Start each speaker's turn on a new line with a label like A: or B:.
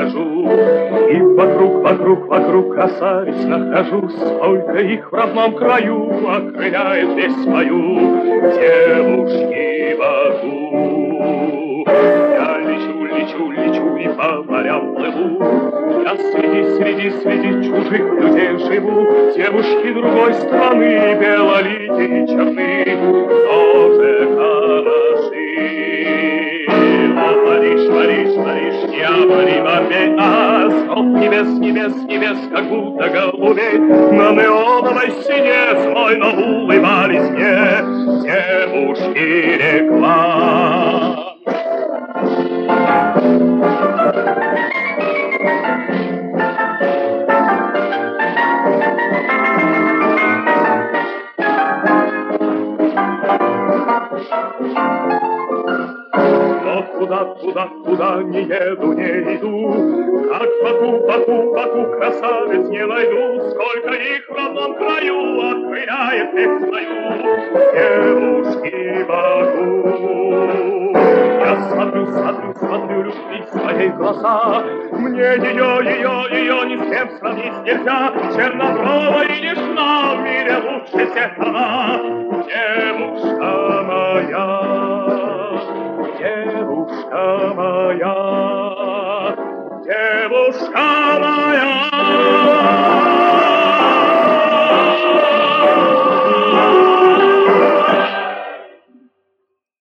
A: погляжу, И вокруг, вокруг, вокруг красавиц нахожу, Сколько их в родном краю окрыляет весь мою. Девушки вокруг. Я лечу, лечу, лечу и по морям плыву, Я среди, среди, среди чужих людей живу, Девушки другой страны, белоликие черны, Париж, Париж, Париж, необоримый а Срок небес, небес, небес, как будто голубей На неоновой стене знойно улыбались мне Девушки реклам. Куда, куда, куда не еду, не иду. Как Баку, Баку, Баку красавец не найду, Сколько их в родном краю открыляет песнь свою. Девушки Баку. Я смотрю, смотрю, смотрю любви своей глаза, Мне ее, ее, ее ни с кем сравнить нельзя, Черноброва и нежна, девушка моя, девушка моя.